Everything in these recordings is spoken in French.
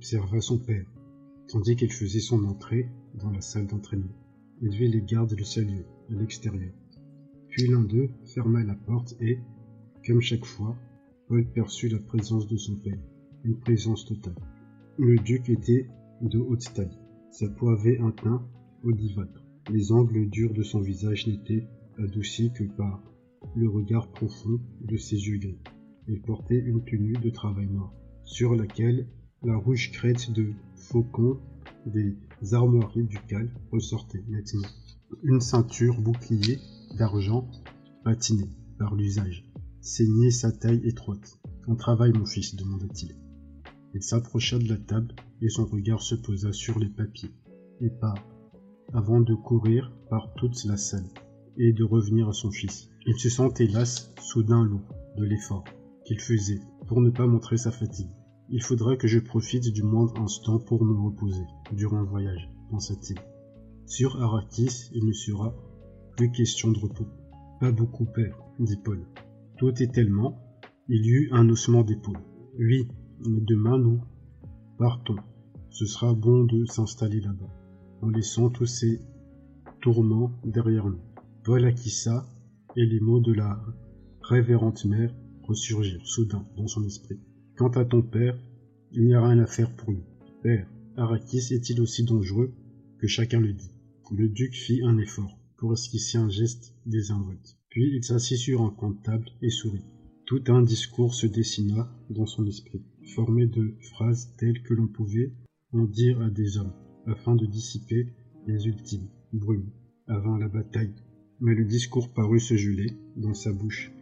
Observa son père, tandis qu'il faisait son entrée dans la salle d'entraînement. Il vit les gardes le saluer à l'extérieur. Puis l'un d'eux ferma la porte et, comme chaque fois, Paul perçut la présence de son père, une présence totale. Le duc était de haute taille. Sa peau avait un teint olivâtre. Les angles durs de son visage n'étaient adoucis que par le regard profond de ses yeux gris. Il portait une tenue de travail noir, sur laquelle la rouge crête de faucon des armoiries ducales ressortait nettement. Une ceinture bouclier d'argent patinée par l'usage saignait sa taille étroite. On travaille, mon fils demanda-t-il. Il s'approcha de la table et son regard se posa sur les papiers et pas avant de courir par toute la salle et de revenir à son fils. Il se sentait hélas soudain lourd de l'effort qu'il faisait pour ne pas montrer sa fatigue. Il faudra que je profite du moindre instant pour me reposer durant le voyage, pensa-t-il. Sur Arrakis, il ne sera plus question de repos. Pas beaucoup, père, dit Paul. Tout est tellement. Il y eut un haussement d'épaule. Oui, mais demain nous partons. Ce sera bon de s'installer là-bas, en laissant tous ces tourments derrière nous. Paul acquissa et les mots de la révérende mère ressurgirent soudain dans son esprit. Quant à ton père, il n'y a rien à faire pour lui. Père, Arrakis est-il aussi dangereux que chacun le dit? Le duc fit un effort pour esquisser un geste désinvolte. Puis il s'assit sur un coin de table et sourit. Tout un discours se dessina dans son esprit, formé de phrases telles que l'on pouvait en dire à des hommes, afin de dissiper les ultimes brumes avant la bataille. Mais le discours parut se geler dans sa bouche,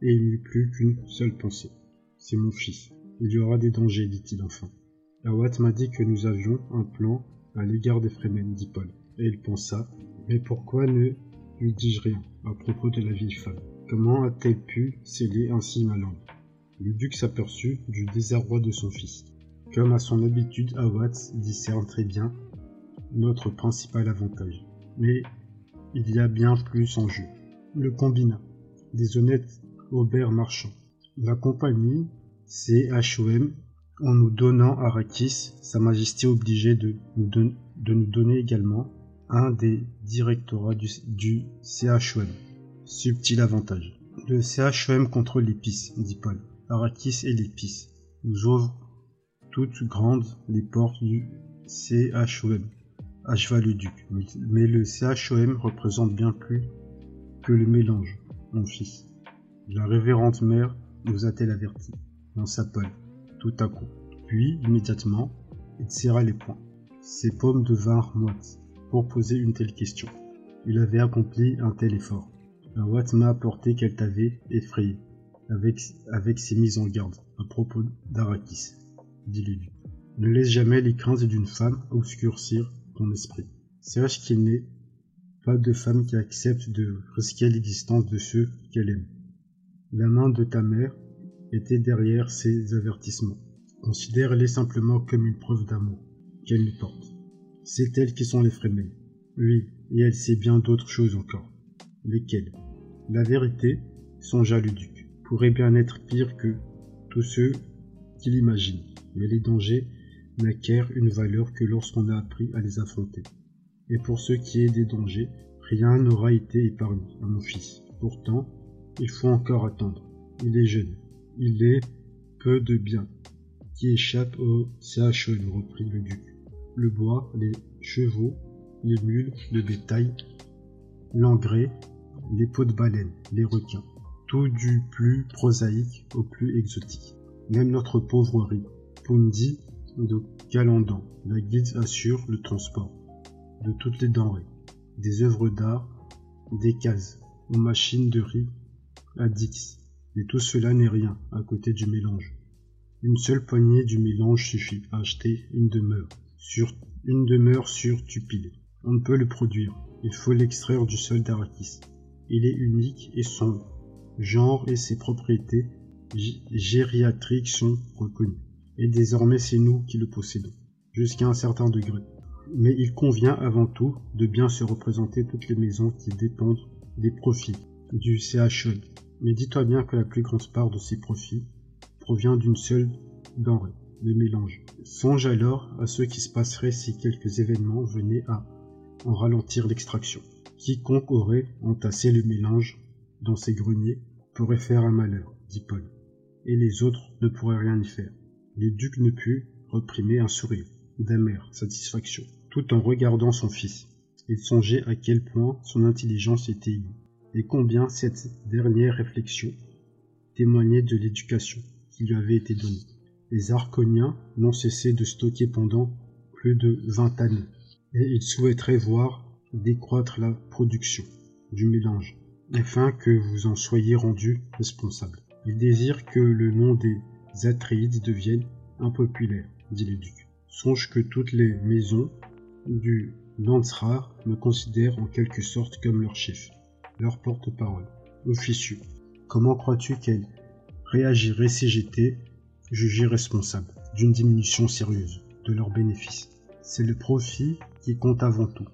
et il n'eut plus qu'une seule pensée. C'est mon fils. Il y aura des dangers, dit-il enfin. Awat m'a dit que nous avions un plan à l'égard des Fremen, dit Paul. Et il pensa, mais pourquoi ne lui dis-je rien à propos de la vieille femme? Comment a-t-elle pu sceller ainsi ma langue? Le duc s'aperçut du désarroi de son fils. Comme à son habitude, Awat discerne très bien notre principal avantage. Mais il y a bien plus en jeu. Le combina. Des honnêtes aubert marchands. La compagnie CHOM, en nous donnant Arrakis, Sa Majesté obligée de nous, de nous donner également un des directorats du, CHOM. Subtil avantage. Le CHOM contrôle l'épice, dit Paul. Arrakis et l'épice. Nous ouvre toutes grandes les portes du CHOM. Acheva le duc. Mais le CHOM représente bien plus que le mélange, mon fils. La révérende mère nous a-t-elle avertis sa Paul, tout à coup. Puis, immédiatement, il serra les poings. Ses paumes devinrent moites pour poser une telle question. Il avait accompli un tel effort. Un Watt m'a apporté qu'elle t'avait effrayé, avec, ses mises en garde à propos d'Arakis, dit le Ne laisse jamais les craintes d'une femme obscurcir ton esprit. Sache qu'il n'est pas de femme qui accepte de risquer l'existence de ceux qu'elle aime. La main de ta mère était derrière ces avertissements. Considère-les simplement comme une preuve d'amour qu'elle nous porte. C'est elles qui sont les Fremen. Oui, et elle sait bien d'autres choses encore. Lesquelles? La vérité, songea le duc, pourrait bien être pire que tous ceux qui l'imaginent, mais les dangers n'acquièrent une valeur que lorsqu'on a appris à les affronter. Et pour ce qui est des dangers, rien n'aura été épargné à mon fils. Pourtant, il faut encore attendre. Il est jeune, il est peu de bien qui échappe au CHE, reprit le duc. Le bois, les chevaux, les mules, le bétail, l'engrais, les peaux de baleine, les requins. Tout du plus prosaïque au plus exotique. Même notre pauvre riz, Pundi de Galandan, la guide assure le transport de toutes les denrées, des œuvres d'art, des cases, aux machines de riz, à Dix, mais tout cela n'est rien à côté du mélange. Une seule poignée du mélange suffit à acheter une demeure sur une demeure sur Tupile. On ne peut le produire. Il faut l'extraire du sol d'Arakis. Il est unique et son genre et ses propriétés gériatriques sont reconnues. Et désormais c'est nous qui le possédons, jusqu'à un certain degré. Mais il convient avant tout de bien se représenter toutes les maisons qui dépendent des profits du CHE mais dis-toi bien que la plus grande part de ces profits provient d'une seule denrée, le mélange. Songe alors à ce qui se passerait si quelques événements venaient à en ralentir l'extraction. Quiconque aurait entassé le mélange dans ses greniers pourrait faire un malheur, dit Paul, et les autres ne pourraient rien y faire. Le duc ne put reprimer un sourire d'amère satisfaction, tout en regardant son fils. Il songeait à quel point son intelligence était innée, et combien cette dernière réflexion témoignait de l'éducation qui lui avait été donnée. Les Arconiens n'ont cessé de stocker pendant plus de vingt années, et ils souhaiteraient voir décroître la production du mélange, afin que vous en soyez rendu responsable. Ils désirent que le nom des Atreides devienne impopulaire, dit le duc. Songe que toutes les maisons du Landsrar me considèrent en quelque sorte comme leur chef, leur porte-parole, officieux. Comment crois-tu qu'elle réagirait si j'étais jugé responsable d'une diminution sérieuse de leurs bénéfices? C'est le profit qui compte avant tout.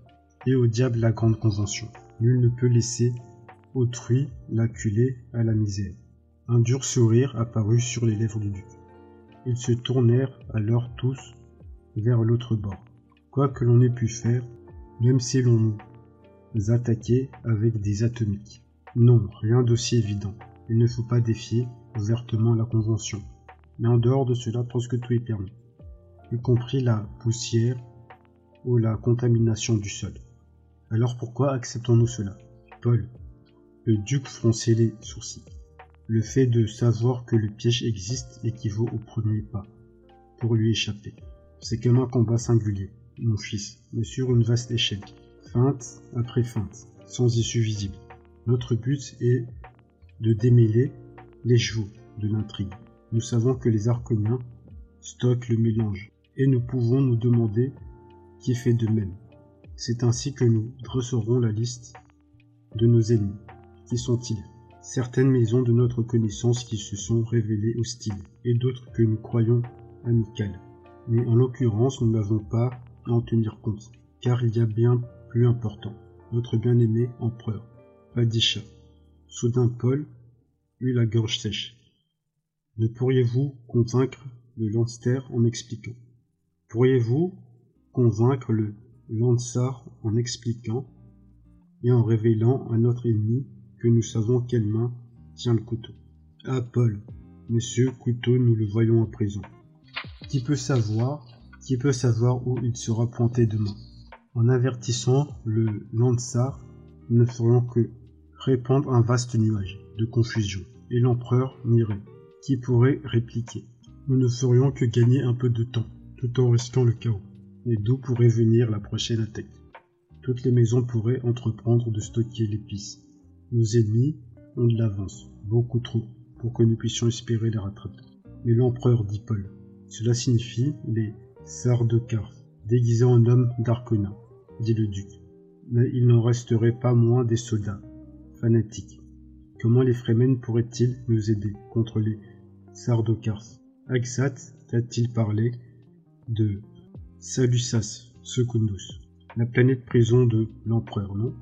Et au diable la grande convention. Nul ne peut laisser autrui l'acculer à la misère. Un dur sourire apparut sur les lèvres du duc. Ils se tournèrent alors tous vers l'autre bord. Quoi que l'on ait pu faire, même si l'on attaquait avec des atomiques. Non, rien d'aussi évident. Il ne faut pas défier ouvertement la Convention. Mais en dehors de cela, presque tout est permis, y compris la poussière ou la contamination du sol. Alors pourquoi acceptons-nous cela? Paul, le duc fronçait les sourcils. Le fait de savoir que le piège existe équivaut au premier pas pour lui échapper. C'est comme un combat singulier, mon fils, mais sur une vaste échelle, feinte après feinte, sans issue visible. Notre but est de démêler les chevaux de l'intrigue. Nous savons que les Arconiens stockent le mélange, et nous pouvons nous demander qui fait de même. C'est ainsi que nous dresserons la liste de nos ennemis. Qui sont-ils? Certaines maisons de notre connaissance qui se sont révélées hostiles, et d'autres que nous croyons amicales. Mais en l'occurrence, nous n'avons pas à en tenir compte, car il y a bien plus important, notre bien-aimé empereur, Padisha. Soudain Paul eut la gorge sèche. Ne pourriez-vous convaincre le Lanster en expliquant? Pourriez-vous convaincre le Lansar en expliquant et en révélant à notre ennemi que nous savons quelle main tient le couteau? Ah, Paul, monsieur Couteau, nous le voyons à présent. Qui peut savoir, qui peut savoir où il sera pointé demain? En avertissant le Lansar, nous ne ferions que répandre un vaste nuage de confusion, et l'empereur n'irait. Qui pourrait répliquer Nous ne ferions que gagner un peu de temps, tout en risquant le chaos. Et d'où pourrait venir la prochaine attaque? Toutes les maisons pourraient entreprendre de stocker l'épice, nos ennemis ont de l'avance, beaucoup trop, pour que nous puissions espérer les rattraper. Mais l'empereur dit Paul. Cela signifie les Sardaukar, déguisés en hommes d'Arcona, dit le duc. Mais il n'en resterait pas moins des soldats, fanatiques. Comment les Fremen pourraient-ils nous aider contre les Sardaukars Axat a-t-il parlé de Salusas Secundus, la planète prison de l'empereur, non?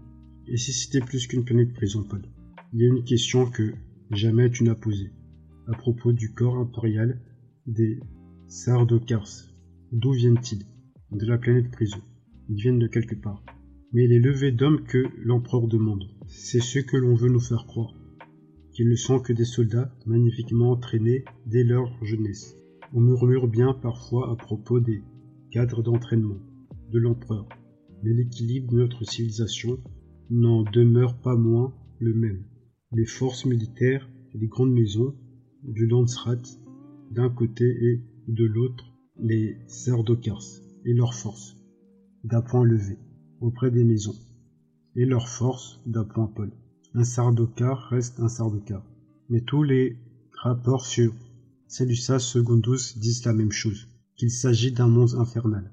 Et si c'était plus qu'une planète prison, Paul? Il y a une question que jamais tu n'as posée, à propos du corps impérial des Sardokars. D'où viennent-ils De la planète prison? Ils viennent de quelque part. Mais les levées d'hommes que l'empereur demande, c'est ce que l'on veut nous faire croire. Qu'ils ne sont que des soldats magnifiquement entraînés dès leur jeunesse. On murmure bien parfois à propos des cadres d'entraînement de l'empereur. Mais l'équilibre de notre civilisation n'en demeure pas moins le même. Les forces militaires et les grandes maisons du Landsrat d'un côté et de l'autre les Sardokars et leurs forces d'un point levé auprès des maisons et leurs forces d'un point pôle. Un Sardokar reste un Sardokar. Mais tous les rapports sur Seleucus Secundus disent la même chose, qu'il s'agit d'un monde infernal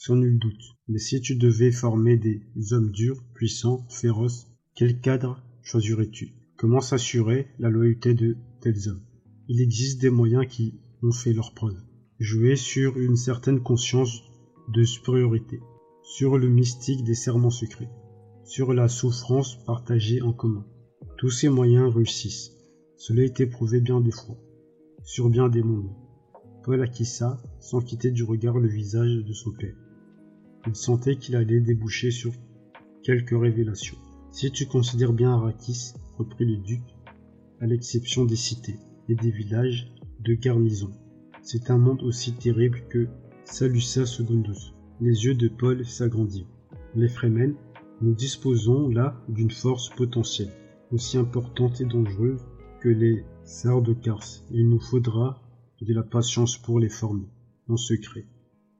sans nul doute. Mais si tu devais former des hommes durs, puissants, féroces, quel cadre choisirais-tu? Comment s'assurer la loyauté de tels hommes? Il existe des moyens qui ont fait leur preuve. Jouer sur une certaine conscience de supériorité, sur le mystique des serments secrets, sur la souffrance partagée en commun. Tous ces moyens réussissent. Cela été prouvé bien des fois, sur bien des mondes. Paul acquiesça sans quitter du regard le visage de son père. Il sentait qu'il allait déboucher sur quelques révélations. Si tu considères bien Arrakis, reprit le duc, à l'exception des cités et des villages de garnison, c'est un monde aussi terrible que Salusa Secundus. Les yeux de Paul s'agrandirent. Les Fremen, nous disposons là d'une force potentielle, aussi importante et dangereuse que les Sardokars. Il nous faudra de la patience pour les former, en secret,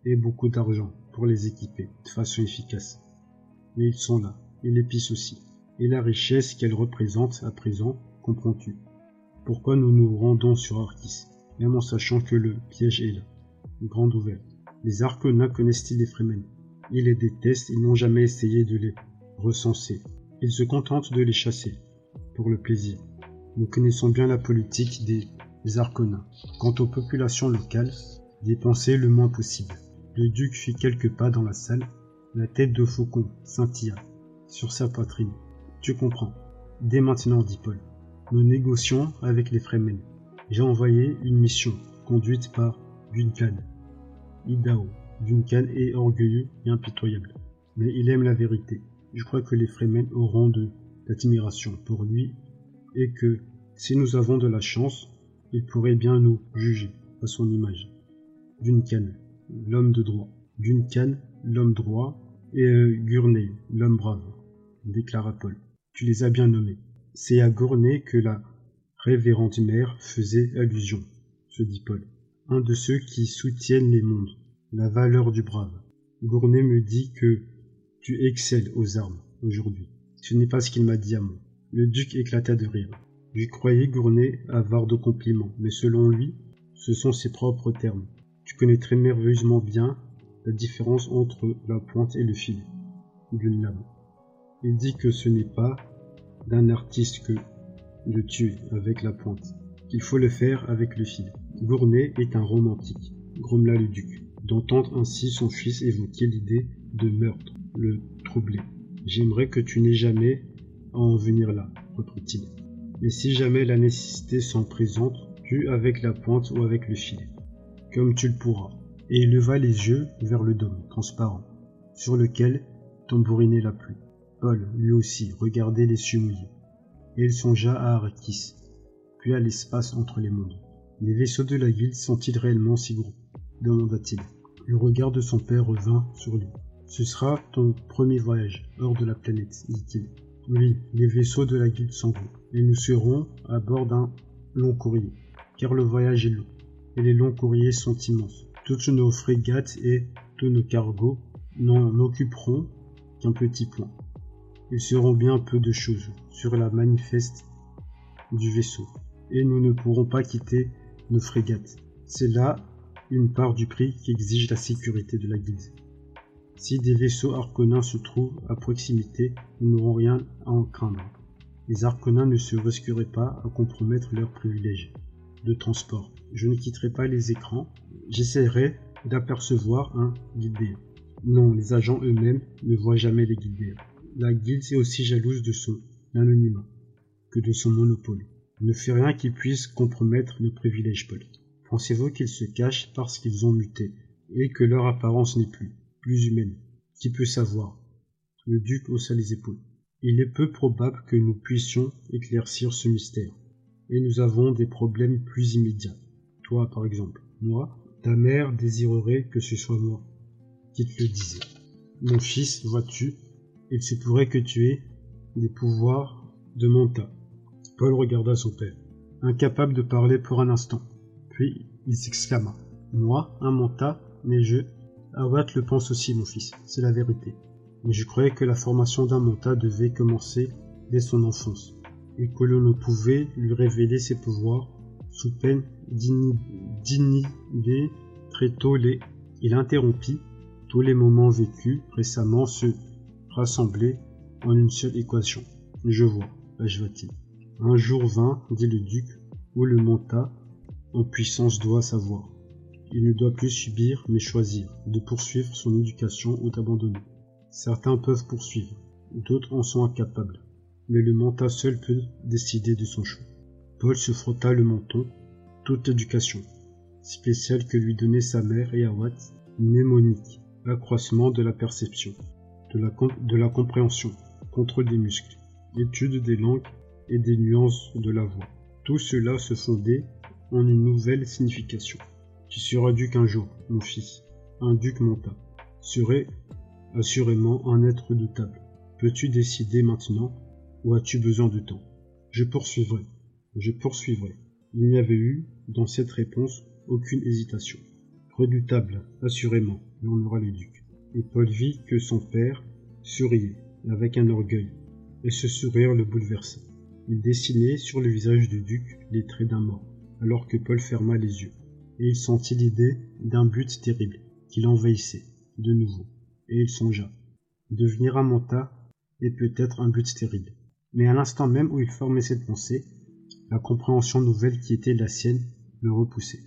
et beaucoup d'argent pour les équiper de façon efficace. Mais ils sont là, et l'épice aussi, et la richesse qu'elle représente à présent, comprends-tu? Pourquoi nous nous rendons sur Arrakis, même en sachant que le piège est là, grande ouverte? Les Arconats connaissent-ils les Fremen? Ils les détestent, ils n'ont jamais essayé de les recenser. Ils se contentent de les chasser, pour le plaisir. Nous connaissons bien la politique des Arconats. Quant aux populations locales, dépenser le moins possible. Le duc fit quelques pas dans la salle, la tête de faucon scintilla sur sa poitrine. Tu comprends. Dès maintenant, dit Paul. Nous négocions avec les Fremen. J'ai envoyé une mission conduite par Duncan. Idao. Duncan est orgueilleux et impitoyable. Mais il aime la vérité. Je crois que les Fremen auront de l'admiration pour lui et que, si nous avons de la chance, il pourrait bien nous juger à son image. Duncan, l'homme de droit. Duncan, l'homme droit, et euh, Gurney, l'homme brave, déclara Paul. Tu les as bien nommés. C'est à Gournay que la révérende mère faisait allusion, se dit Paul. Un de ceux qui soutiennent les mondes, la valeur du brave. Gournay me dit que tu excelles aux armes aujourd'hui. Ce n'est pas ce qu'il m'a dit à moi. Le duc éclata de rire. Je croyais Gournay avare de compliments, mais selon lui, ce sont ses propres termes. Tu connais très merveilleusement bien la différence entre la pointe et le filet d'une lame. Il dit que ce n'est pas d'un artiste que de tuer avec la pointe, qu'il faut le faire avec le filet. Gournay est un romantique, grommela le duc. D'entendre ainsi son fils évoquer l'idée de meurtre le troublait. J'aimerais que tu n'aies jamais à en venir là, reprit-il. Mais si jamais la nécessité s'en présente, tue avec la pointe ou avec le filet, comme tu le pourras. Et il leva les yeux vers le dôme transparent, sur lequel tambourinait la pluie. Paul, lui aussi, regardait les cieux mouillés, et il songea à Arrakis, puis à l'espace entre les mondes. Les vaisseaux de la guilde sont-ils réellement si gros? demanda-t-il. Le regard de son père revint sur lui. Ce sera ton premier voyage hors de la planète, dit-il. Oui, les vaisseaux de la guilde sont gros, et nous serons à bord d'un long courrier, car le voyage est long, et les longs courriers sont immenses. Toutes nos frégates et tous nos cargos n'en occuperont qu'un petit point. Ils seront bien peu de choses sur la manifeste du vaisseau, et nous ne pourrons pas quitter nos frégates. C'est là une part du prix qui exige la sécurité de la guilde. Si des vaisseaux arconins se trouvent à proximité, nous n'aurons rien à en craindre. Les arconins ne se risqueraient pas à compromettre leurs privilèges de transport. Je ne quitterai pas les écrans. J'essaierai d'apercevoir un guildéen. Non, les agents eux-mêmes ne voient jamais les guildéens. La guilde est aussi jalouse de son anonymat que de son monopole. Ne fait rien qui puisse compromettre nos privilèges, Paul. Pensez-vous qu'ils se cachent parce qu'ils ont muté et que leur apparence n'est plus plus humaine? Qui peut savoir? Le duc haussa les épaules. Il est peu probable que nous puissions éclaircir ce mystère. Et nous avons des problèmes plus immédiats. Toi, par exemple. Moi, ta mère désirerait que ce soit moi qui te le disais. Mon fils, vois-tu, il se pourrait que tu aies des pouvoirs de monta. Paul regarda son père, incapable de parler pour un instant. Puis il s'exclama. Moi, un monta, mais je Awat le pense aussi, mon fils, c'est la vérité. Mais je croyais que la formation d'un monta devait commencer dès son enfance, et que l'on ne pouvait lui révéler ses pouvoirs sous peine d'inhiber très tôt les... Il interrompit, tous les moments vécus récemment se rassemblaient en une seule équation. Je vois, acheva-t-il. Un jour vint, dit le duc, où le monta en puissance doit savoir. Il ne doit plus subir, mais choisir, de poursuivre son éducation ou d'abandonner. Certains peuvent poursuivre, d'autres en sont incapables, mais le mentat seul peut décider de son choix. Paul se frotta le menton. Toute éducation, spéciale que lui donnait sa mère et Awat, mnémonique, accroissement de la perception, de la, de la compréhension, contrôle des muscles, étude des langues et des nuances de la voix. Tout cela se fondait en une nouvelle signification. Tu seras duc un jour, mon fils. Un duc monta. Serait assurément un être doutable. Peux-tu décider maintenant ou as-tu besoin de temps? Je poursuivrai. Je poursuivrai. Il n'y avait eu, dans cette réponse, aucune hésitation. Redoutable, assurément, murmura le duc. Et Paul vit que son père souriait, avec un orgueil, et ce sourire le bouleversa. Il dessinait sur le visage du duc les traits d'un mort, alors que Paul ferma les yeux, et il sentit l'idée d'un but terrible qui l'envahissait, de nouveau, et il songea. Devenir un manta est peut-être un but terrible. Mais à l'instant même où il formait cette pensée, la compréhension nouvelle qui était la sienne le repoussait.